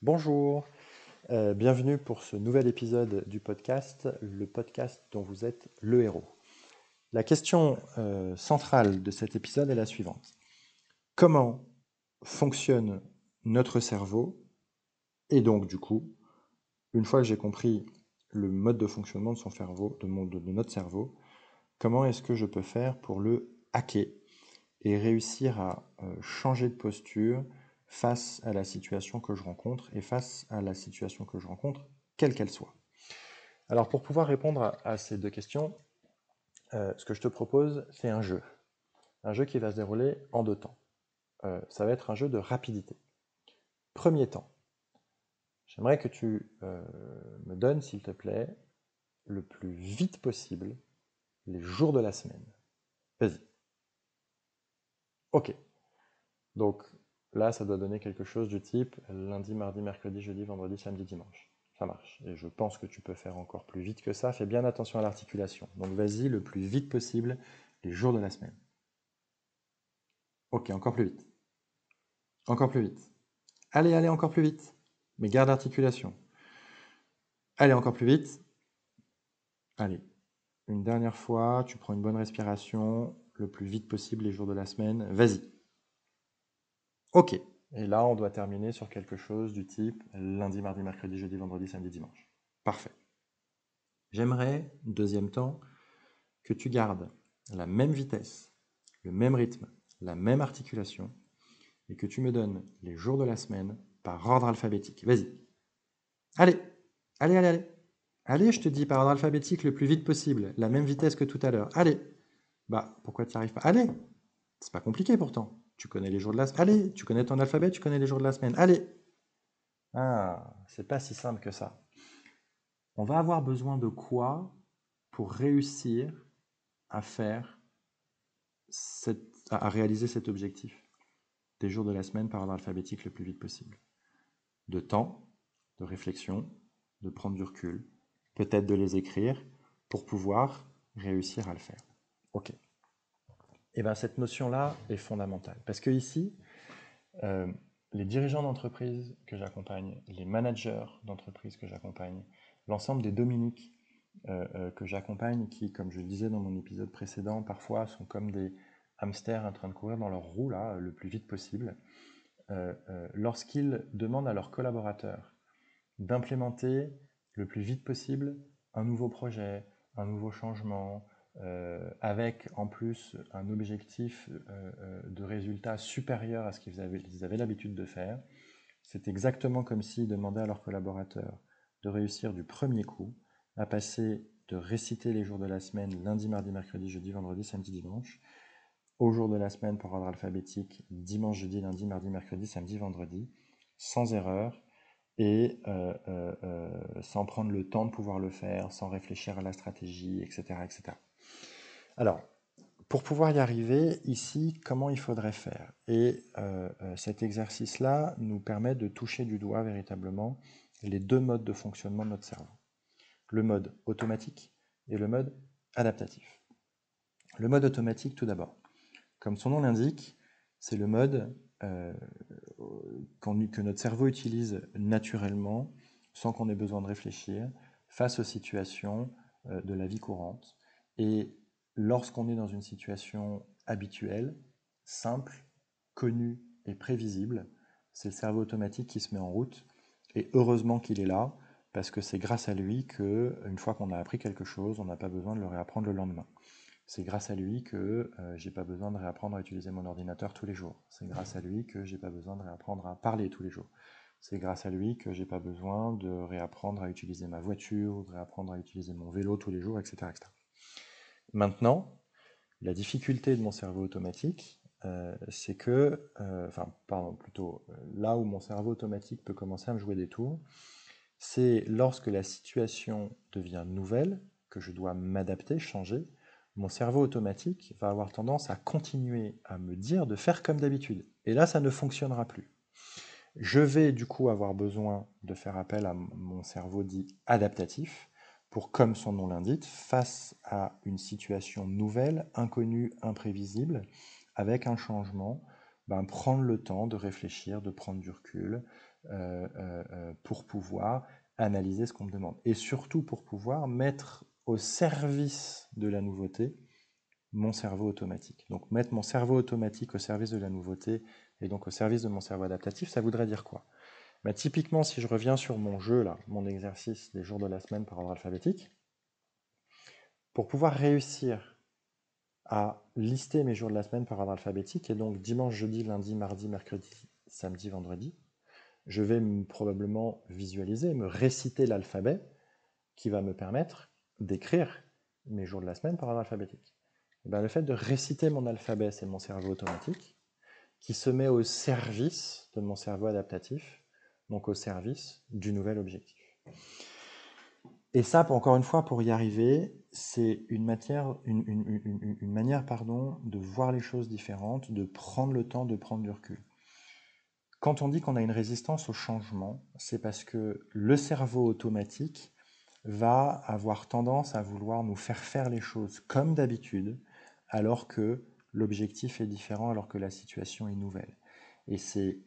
Bonjour, euh, bienvenue pour ce nouvel épisode du podcast, le podcast dont vous êtes le héros. La question euh, centrale de cet épisode est la suivante. Comment fonctionne notre cerveau Et donc du coup, une fois que j'ai compris le mode de fonctionnement de son cerveau, de, de notre cerveau, comment est-ce que je peux faire pour le hacker et réussir à euh, changer de posture face à la situation que je rencontre et face à la situation que je rencontre, quelle qu'elle soit. Alors pour pouvoir répondre à, ces deux questions, euh, ce que je te propose, c'est un jeu. Un jeu qui va se dérouler en deux temps. Euh, ça va être un jeu de rapidité. Premier temps, j'aimerais que tu me donnes, s'il te plaît, le plus vite possible les jours de la semaine. Vas-y. Ok. Donc là, ça doit donner quelque chose du type lundi, mardi, mercredi, jeudi, vendredi, samedi, dimanche. Ça marche. Et je pense que tu peux faire encore plus vite que ça. Fais bien attention à l'articulation. Donc vas-y le plus vite possible les jours de la semaine. Ok, encore plus vite. Encore plus vite. Allez, allez, encore plus vite. Mais garde l'articulation. Allez, encore plus vite. Allez. Une dernière fois, tu prends une bonne respiration le plus vite possible les jours de la semaine. Vas-y. Ok. Et là, on doit terminer sur quelque chose du type lundi, mardi, mercredi, jeudi, vendredi, samedi, dimanche. Parfait. J'aimerais, deuxième temps, que tu gardes la même vitesse, le même rythme, la même articulation, et que tu me donnes les jours de la semaine par ordre alphabétique. Vas-y. Allez, allez, allez, allez. Allez, je te dis par ordre alphabétique le plus vite possible, la même vitesse que tout à l'heure. Allez. Bah, pourquoi tu n'y arrives pas? Allez C'est pas compliqué pourtant. Tu connais les jours de la semaine. Allez, tu connais ton alphabet, tu connais les jours de la semaine. Allez Ah, c'est pas si simple que ça. On va avoir besoin de quoi pour réussir à faire à réaliser cet objectif des jours de la semaine par ordre alphabétique le plus vite possible. De temps, de réflexion, de prendre du recul, peut-être de les écrire pour pouvoir réussir à le faire. Eh bien cette notion-là est fondamentale. Parce que ici, euh, les dirigeants d'entreprise que j'accompagne, les managers d'entreprise que j'accompagne, l'ensemble des Dominiques euh, euh, que j'accompagne, qui, comme je le disais dans mon épisode précédent, parfois sont comme des hamsters en train de courir dans leur roue le plus vite possible, lorsqu'ils demandent à leurs collaborateurs d'implémenter le plus vite possible un nouveau projet, un nouveau changement, euh, avec en plus un objectif euh, euh, de résultat supérieur à ce qu'ils avaient, l'habitude de faire. C'est exactement comme s'ils demandaient à leurs collaborateurs de réussir du premier coup, à passer de réciter les jours de la semaine, lundi, mardi, mercredi, jeudi, vendredi, samedi, dimanche, au jour de la semaine par ordre alphabétique, dimanche, jeudi, lundi, mardi, mercredi, samedi, vendredi, sans erreur, et sans prendre le temps de pouvoir le faire, sans réfléchir à la stratégie, etc. etc. Alors, pour pouvoir y arriver, ici, comment il faudrait faire? Et euh, euh, cet exercice-là nous permet de toucher du doigt véritablement les deux modes de fonctionnement de notre cerveau. Le mode automatique et le mode adaptatif. Le mode automatique, tout d'abord. Comme son nom l'indique, c'est le mode euh, que notre cerveau utilise naturellement, sans qu'on ait besoin de réfléchir, face aux situations de la vie courante. Et lorsqu'on est dans une situation habituelle, simple, connue et prévisible, c'est le cerveau automatique qui se met en route. Et heureusement qu'il est là, parce que c'est grâce à lui que, une fois qu'on a appris quelque chose, on n'a pas besoin de le réapprendre le lendemain. C'est grâce à lui que euh, j'ai pas besoin de réapprendre à utiliser mon ordinateur tous les jours. C'est grâce à lui que j'ai pas besoin de réapprendre à parler tous les jours. C'est grâce à lui que j'ai pas besoin de réapprendre à utiliser ma voiture, de réapprendre à utiliser mon vélo tous les jours, etc. Maintenant, la difficulté de mon cerveau automatique, euh, c'est que, euh, enfin, pardon, plutôt, euh, là où mon cerveau automatique peut commencer à me jouer des tours, c'est lorsque la situation devient nouvelle, que je dois m'adapter, changer, mon cerveau automatique va avoir tendance à continuer à me dire de faire comme d'habitude. Et là, ça ne fonctionnera plus. Je vais du coup avoir besoin de faire appel à mon cerveau dit adaptatif, pour, comme son nom l'indique, face à une situation nouvelle, inconnue, imprévisible, avec un changement, ben, prendre le temps de réfléchir, de prendre du recul, pour pouvoir analyser ce qu'on me demande. Et surtout pour pouvoir mettre au service de la nouveauté mon cerveau automatique. Donc mettre mon cerveau automatique au service de la nouveauté et donc au service de mon cerveau adaptatif, ça voudrait dire quoi? Bah, Typiquement, si je reviens sur mon jeu, mon exercice des jours de la semaine par ordre alphabétique, pour pouvoir réussir à lister mes jours de la semaine par ordre alphabétique, et donc dimanche, jeudi, lundi, mardi, mercredi, samedi, vendredi, je vais probablement visualiser, me réciter l'alphabet qui va me permettre d'écrire mes jours de la semaine par ordre alphabétique. Eh ben, le fait de réciter mon alphabet, c'est mon cerveau automatique qui se met au service de mon cerveau adaptatif, donc au service du nouvel objectif. Et ça, encore une fois, pour y arriver, c'est une, une, manière pardon, de voir les choses différentes, de prendre le temps de prendre du recul. Quand on dit qu'on a une résistance au changement, c'est parce que le cerveau automatique va avoir tendance à vouloir nous faire faire les choses comme d'habitude, alors que l'objectif est différent, alors que la situation est nouvelle. Et c'est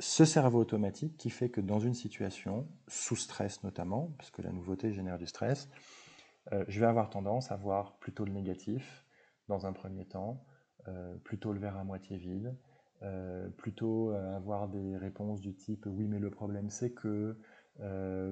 ce cerveau automatique qui fait que dans une situation, sous stress notamment, parce que la nouveauté génère du stress, euh, je vais avoir tendance à voir plutôt le négatif dans un premier temps, euh, plutôt le verre à moitié vide, euh, plutôt avoir des réponses du type oui mais le problème c'est que,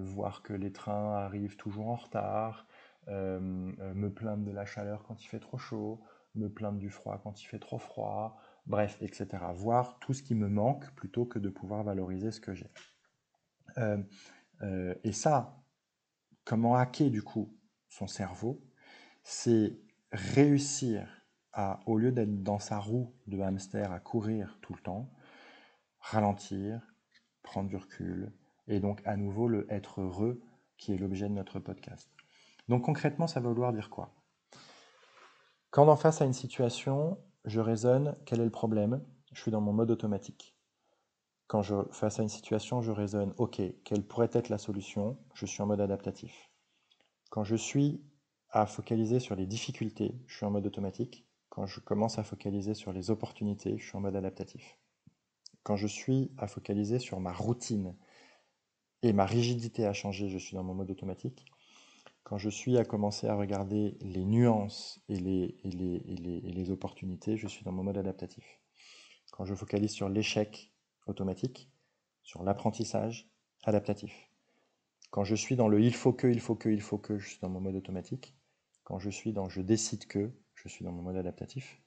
voir que les trains arrivent toujours en retard, me plaindre de la chaleur quand il fait trop chaud, me plaindre du froid quand il fait trop froid, bref, etc. Voir tout ce qui me manque plutôt que de pouvoir valoriser ce que j'ai. et ça, comment hacker du coup son cerveau, c'est réussir au lieu d'être dans sa roue de hamster à courir tout le temps, ralentir, prendre du recul, et donc à nouveau le être heureux qui est l'objet de notre podcast. Donc concrètement, ça va vouloir dire quoi? Quand en face à une situation, je raisonne, quel est le problème? Je suis dans mon mode automatique. Quand je face à une situation, je raisonne, ok, quelle pourrait être la solution? Je suis en mode adaptatif. Quand je suis à focaliser sur les difficultés, je suis en mode automatique. Quand je commence à focaliser sur les opportunités, je suis en mode adaptatif. Quand je suis à focaliser sur ma routine et ma rigidité a changé, je suis dans mon mode automatique. Quand je suis à commencer à regarder les nuances et les, les, opportunités, je suis dans mon mode adaptatif. Quand je focalise sur l'échec automatique, sur l'apprentissage adaptatif. Quand je suis dans le il faut que, il faut que, il faut que, je suis dans mon mode automatique. Quand je suis dans je décide que, je suis dans mon mode adaptatif.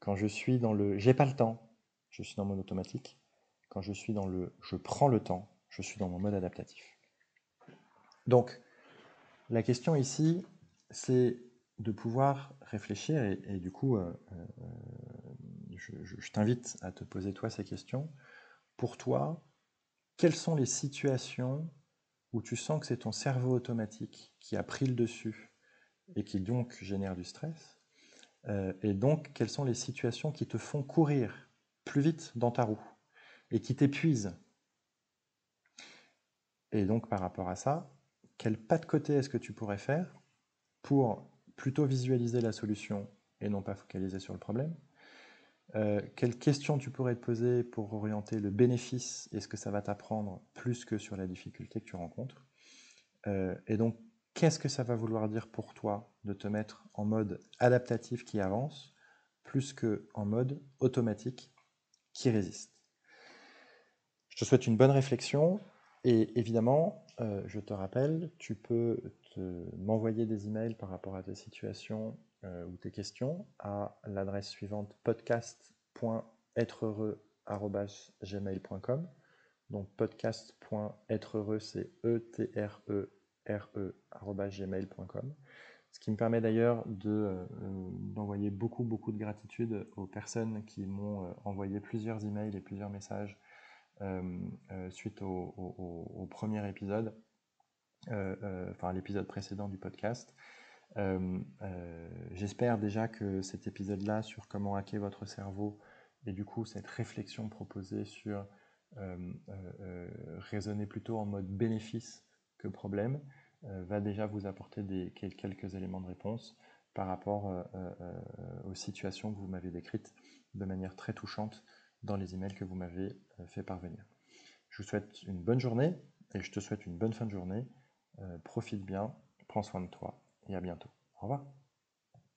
Quand je suis dans le j'ai pas le temps, je suis dans mon automatique. Quand je suis dans le je prends le temps, je suis dans mon mode adaptatif. Donc, la question ici, c'est de pouvoir réfléchir, et, du coup, euh, euh, je t'invite à te poser toi ces questions. Pour toi, quelles sont les situations où tu sens que c'est ton cerveau automatique qui a pris le dessus et qui donc génère du stress euh, et donc, quelles sont les situations qui te font courir plus vite dans ta roue et qui t'épuisent? Et donc, par rapport à ça, quel pas de côté est-ce que tu pourrais faire pour plutôt visualiser la solution et non pas focaliser sur le problème euh, Quelles questions tu pourrais te poser pour orienter le bénéfice et ce que ça va t'apprendre plus que sur la difficulté que tu rencontres euh, Et donc, qu'est-ce que ça va vouloir dire pour toi de te mettre en mode adaptatif qui avance plus que en mode automatique qui résiste? Je te souhaite une bonne réflexion et évidemment, euh, je te rappelle, tu peux m'envoyer des emails par rapport à tes situations euh, ou tes questions à l'adresse suivante podcast.êtreheureux.gmail.com donc podcast.êtreheureux, c'est E-T-R-E re.gmail.com. Ce qui me permet d'ailleurs euh, d'envoyer beaucoup, beaucoup de gratitude aux personnes qui m'ont envoyé plusieurs emails et plusieurs messages suite au, premier épisode, enfin l'épisode précédent du podcast. J'espère déjà que cet épisode-là sur comment hacker votre cerveau et du coup cette réflexion proposée sur raisonner plutôt en mode bénéfice que problème, euh, va déjà vous apporter quelques éléments de réponse par rapport euh, euh, aux situations que vous m'avez décrites de manière très touchante dans les emails que vous m'avez fait parvenir. Je vous souhaite une bonne journée et je te souhaite une bonne fin de journée. profite bien, prends soin de toi et à bientôt. Au revoir.